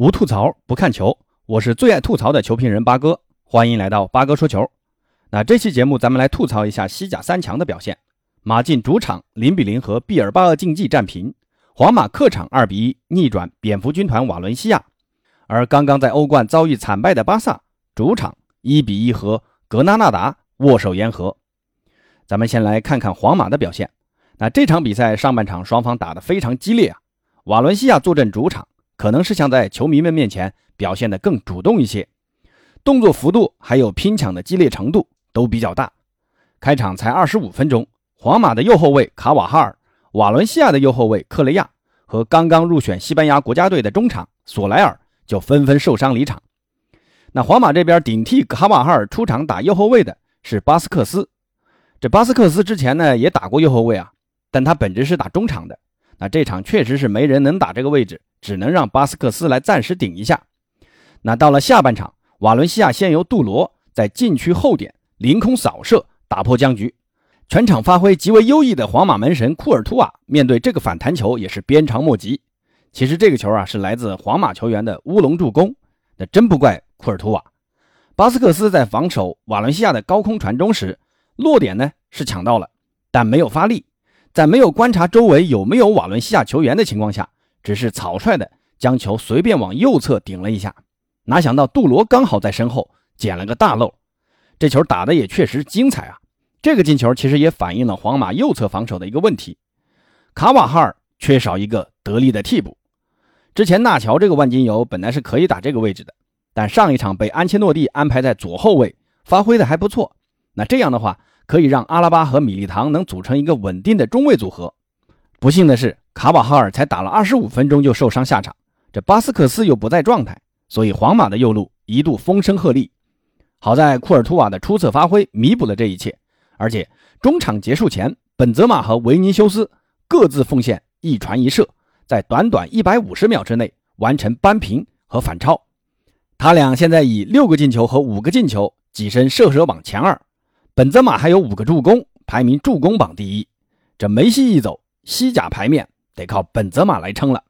无吐槽不看球，我是最爱吐槽的球评人八哥，欢迎来到八哥说球。那这期节目咱们来吐槽一下西甲三强的表现。马竞主场零比零和毕尔巴鄂竞技战平，皇马客场二比一逆转蝙蝠军团瓦伦西亚，而刚刚在欧冠遭遇惨败的巴萨主场一比一和格拉纳达握手言和。咱们先来看看皇马的表现。那这场比赛上半场双方打得非常激烈啊，瓦伦西亚坐镇主场。可能是想在球迷们面前表现得更主动一些，动作幅度还有拼抢的激烈程度都比较大。开场才二十五分钟，皇马的右后卫卡瓦哈尔、瓦伦西亚的右后卫克雷亚和刚刚入选西班牙国家队的中场索莱尔就纷纷受伤离场。那皇马这边顶替卡瓦哈尔出场打右后卫的是巴斯克斯。这巴斯克斯之前呢也打过右后卫啊，但他本质是打中场的。那这场确实是没人能打这个位置。只能让巴斯克斯来暂时顶一下。那到了下半场，瓦伦西亚先由杜罗在禁区后点凌空扫射打破僵局。全场发挥极为优异的皇马门神库尔图瓦面对这个反弹球也是鞭长莫及。其实这个球啊是来自皇马球员的乌龙助攻，那真不怪库尔图瓦。巴斯克斯在防守瓦伦西亚的高空传中时，落点呢是抢到了，但没有发力，在没有观察周围有没有瓦伦西亚球员的情况下。只是草率的将球随便往右侧顶了一下，哪想到杜罗刚好在身后捡了个大漏，这球打的也确实精彩啊！这个进球其实也反映了皇马右侧防守的一个问题，卡瓦哈尔缺少一个得力的替补。之前纳乔这个万金油本来是可以打这个位置的，但上一场被安切洛蒂安排在左后卫，发挥的还不错。那这样的话，可以让阿拉巴和米利唐能组成一个稳定的中卫组合。不幸的是。卡瓦哈尔才打了二十五分钟就受伤下场，这巴斯克斯又不在状态，所以皇马的右路一度风声鹤唳。好在库尔图瓦的出色发挥弥补了这一切，而且中场结束前，本泽马和维尼修斯各自奉献一传一射，在短短一百五十秒之内完成扳平和反超。他俩现在以六个进球和五个进球跻身射手榜前二，本泽马还有五个助攻，排名助攻榜第一。这梅西一走，西甲排面。得靠本泽马来撑了。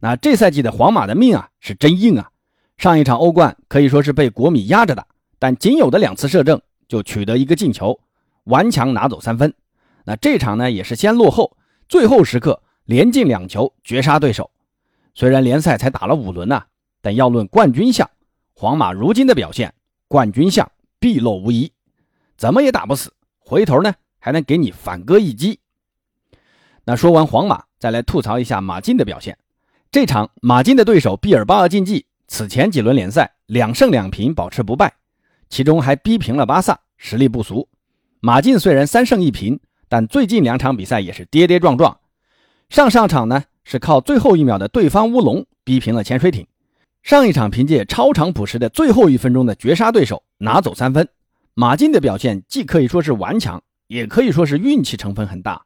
那这赛季的皇马的命啊是真硬啊！上一场欧冠可以说是被国米压着打，但仅有的两次射正就取得一个进球，顽强拿走三分。那这场呢也是先落后，最后时刻连进两球绝杀对手。虽然联赛才打了五轮呐，但要论冠军相，皇马如今的表现，冠军相必落无疑，怎么也打不死，回头呢还能给你反戈一击。那说完皇马。再来吐槽一下马竞的表现。这场马竞的对手毕尔巴鄂竞技此前几轮联赛两胜两平，保持不败，其中还逼平了巴萨，实力不俗。马竞虽然三胜一平，但最近两场比赛也是跌跌撞撞。上上场呢是靠最后一秒的对方乌龙逼平了潜水艇，上一场凭借超长补时的最后一分钟的绝杀对手拿走三分。马竞的表现既可以说是顽强，也可以说是运气成分很大。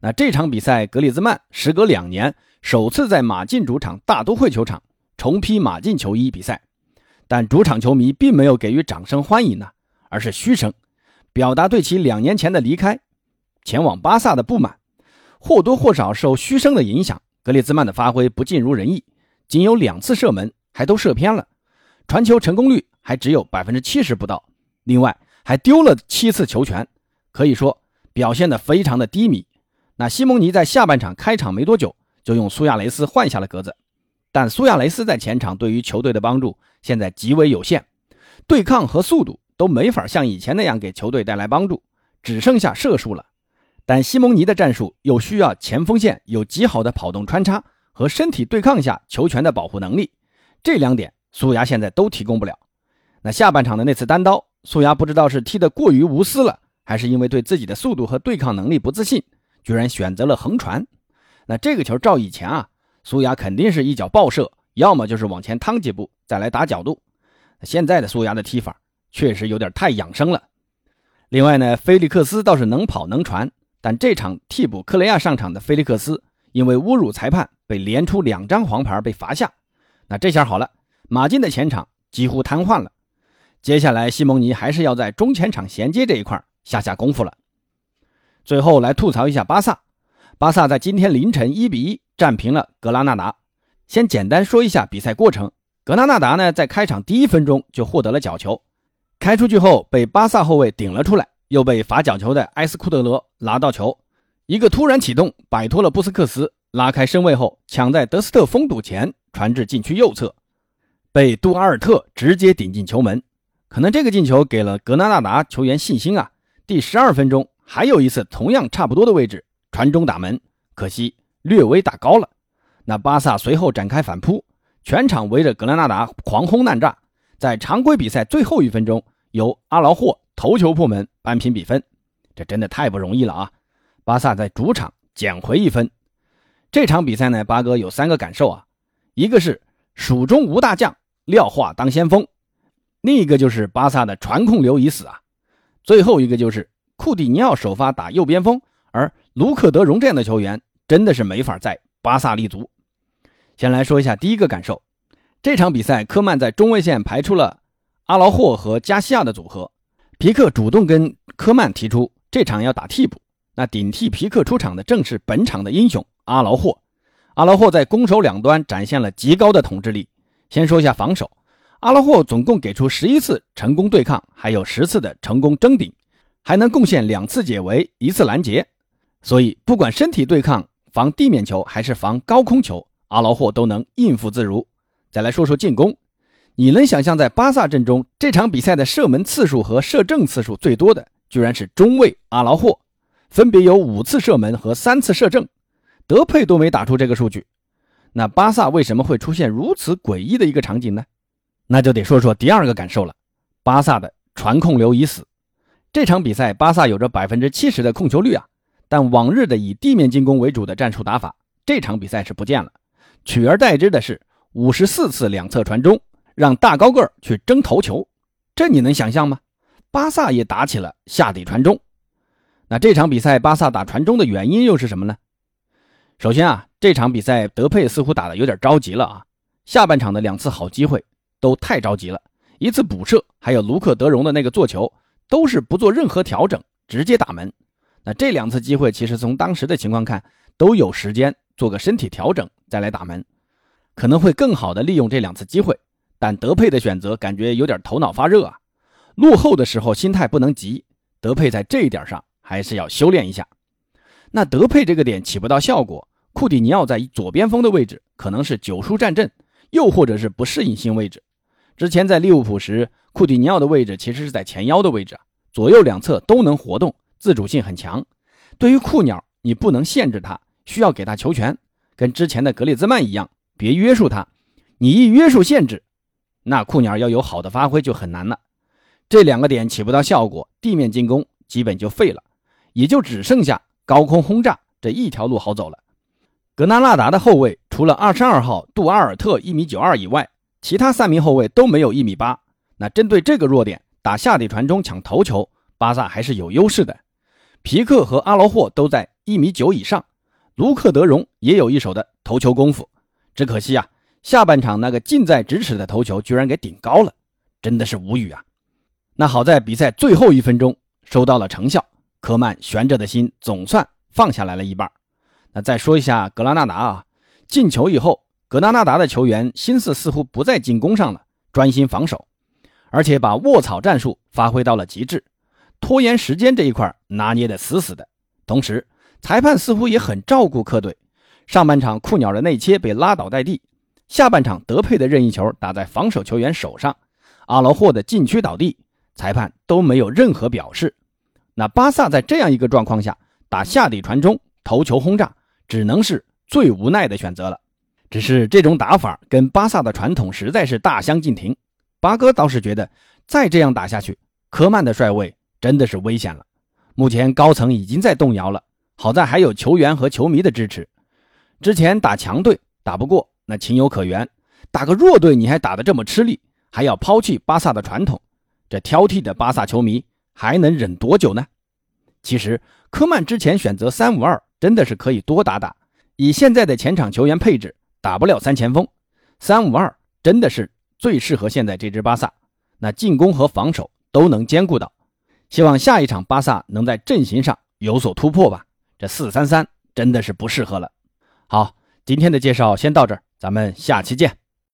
那这场比赛，格里兹曼时隔两年首次在马竞主场大都会球场重披马竞球衣比赛，但主场球迷并没有给予掌声欢迎呢，而是嘘声，表达对其两年前的离开前往巴萨的不满。或多或少受嘘声的影响，格里兹曼的发挥不尽如人意，仅有两次射门还都射偏了，传球成功率还只有百分之七十不到，另外还丢了七次球权，可以说表现的非常的低迷。那西蒙尼在下半场开场没多久就用苏亚雷斯换下了格子，但苏亚雷斯在前场对于球队的帮助现在极为有限，对抗和速度都没法像以前那样给球队带来帮助，只剩下射术了。但西蒙尼的战术又需要前锋线有极好的跑动穿插和身体对抗下球权的保护能力，这两点苏牙现在都提供不了。那下半场的那次单刀，苏牙不知道是踢得过于无私了，还是因为对自己的速度和对抗能力不自信。居然选择了横传，那这个球照以前啊，苏牙肯定是一脚爆射，要么就是往前趟几步再来打角度。现在的苏牙的踢法确实有点太养生了。另外呢，菲利克斯倒是能跑能传，但这场替补克雷亚上场的菲利克斯因为侮辱裁判被连出两张黄牌被罚下。那这下好了，马竞的前场几乎瘫痪了。接下来西蒙尼还是要在中前场衔接这一块下下功夫了。最后来吐槽一下巴萨，巴萨在今天凌晨一比一战平了格拉纳达。先简单说一下比赛过程。格拉纳达呢，在开场第一分钟就获得了角球，开出去后被巴萨后卫顶了出来，又被罚角球的埃斯库德罗拿到球，一个突然启动，摆脱了布斯克斯，拉开身位后抢在德斯特封堵前传至禁区右侧，被杜阿尔特直接顶进球门。可能这个进球给了格纳纳达球员信心啊。第十二分钟还有一次同样差不多的位置传中打门，可惜略微打高了。那巴萨随后展开反扑。全场围着格拉纳达狂轰滥炸，在常规比赛最后一分钟，由阿劳霍头球破门扳平比分，这真的太不容易了啊！巴萨在主场捡回一分。这场比赛呢，八哥有三个感受啊，一个是蜀中无大将，廖化当先锋；另一个就是巴萨的传控流已死啊；最后一个就是库蒂尼奥首发打右边锋，而卢克德容这样的球员真的是没法在巴萨立足。先来说一下第一个感受，这场比赛科曼在中卫线排出了阿劳霍和加西亚的组合，皮克主动跟科曼提出这场要打替补，那顶替皮克出场的正是本场的英雄阿劳霍。阿劳霍在攻守两端展现了极高的统治力。先说一下防守，阿劳霍总共给出十一次成功对抗，还有十次的成功争顶，还能贡献两次解围，一次拦截，所以不管身体对抗、防地面球还是防高空球。阿劳霍都能应付自如。再来说说进攻，你能想象在巴萨阵中这场比赛的射门次数和射正次数最多的，居然是中卫阿劳霍，分别有五次射门和三次射正，德佩都没打出这个数据。那巴萨为什么会出现如此诡异的一个场景呢？那就得说说第二个感受了，巴萨的传控流已死。这场比赛巴萨有着百分之七十的控球率啊，但往日的以地面进攻为主的战术打法，这场比赛是不见了。取而代之的是五十四次两侧传中，让大高个儿去争头球，这你能想象吗？巴萨也打起了下底传中。那这场比赛巴萨打传中的原因又是什么呢？首先啊，这场比赛德佩似乎打的有点着急了啊，下半场的两次好机会都太着急了，一次补射，还有卢克德容的那个做球，都是不做任何调整直接打门。那这两次机会其实从当时的情况看，都有时间做个身体调整。再来打门，可能会更好的利用这两次机会，但德佩的选择感觉有点头脑发热啊。落后的时候心态不能急，德佩在这一点上还是要修炼一下。那德佩这个点起不到效果，库蒂尼奥在左边锋的位置可能是九叔战阵，又或者是不适应新位置。之前在利物浦时，库蒂尼奥的位置其实是在前腰的位置，左右两侧都能活动，自主性很强。对于库鸟，你不能限制他，需要给他球权。跟之前的格列兹曼一样，别约束他。你一约束限制，那库鸟要有好的发挥就很难了。这两个点起不到效果，地面进攻基本就废了，也就只剩下高空轰炸这一条路好走了。格纳纳达的后卫除了二十二号杜阿尔特一米九二以外，其他三名后卫都没有一米八。那针对这个弱点，打下底传中抢头球，巴萨还是有优势的。皮克和阿劳霍都在一米九以上。卢克德容也有一手的头球功夫，只可惜啊，下半场那个近在咫尺的头球居然给顶高了，真的是无语啊！那好在比赛最后一分钟收到了成效，科曼悬着的心总算放下来了一半。那再说一下格拉纳达啊，进球以后，格拉纳达的球员心思似乎不在进攻上了，专心防守，而且把卧草战术发挥到了极致，拖延时间这一块拿捏的死死的，同时。裁判似乎也很照顾客队。上半场库鸟的内切被拉倒在地，下半场德佩的任意球打在防守球员手上，阿劳霍的禁区倒地，裁判都没有任何表示。那巴萨在这样一个状况下打下底传中、头球轰炸，只能是最无奈的选择了。只是这种打法跟巴萨的传统实在是大相径庭。八哥倒是觉得再这样打下去，科曼的帅位真的是危险了。目前高层已经在动摇了。好在还有球员和球迷的支持。之前打强队打不过，那情有可原；打个弱队你还打得这么吃力，还要抛弃巴萨的传统，这挑剔的巴萨球迷还能忍多久呢？其实科曼之前选择三五二真的是可以多打打，以现在的前场球员配置，打不了三前锋，三五二真的是最适合现在这支巴萨，那进攻和防守都能兼顾到。希望下一场巴萨能在阵型上有所突破吧。这四三三真的是不适合了。好，今天的介绍先到这儿。咱们下期见。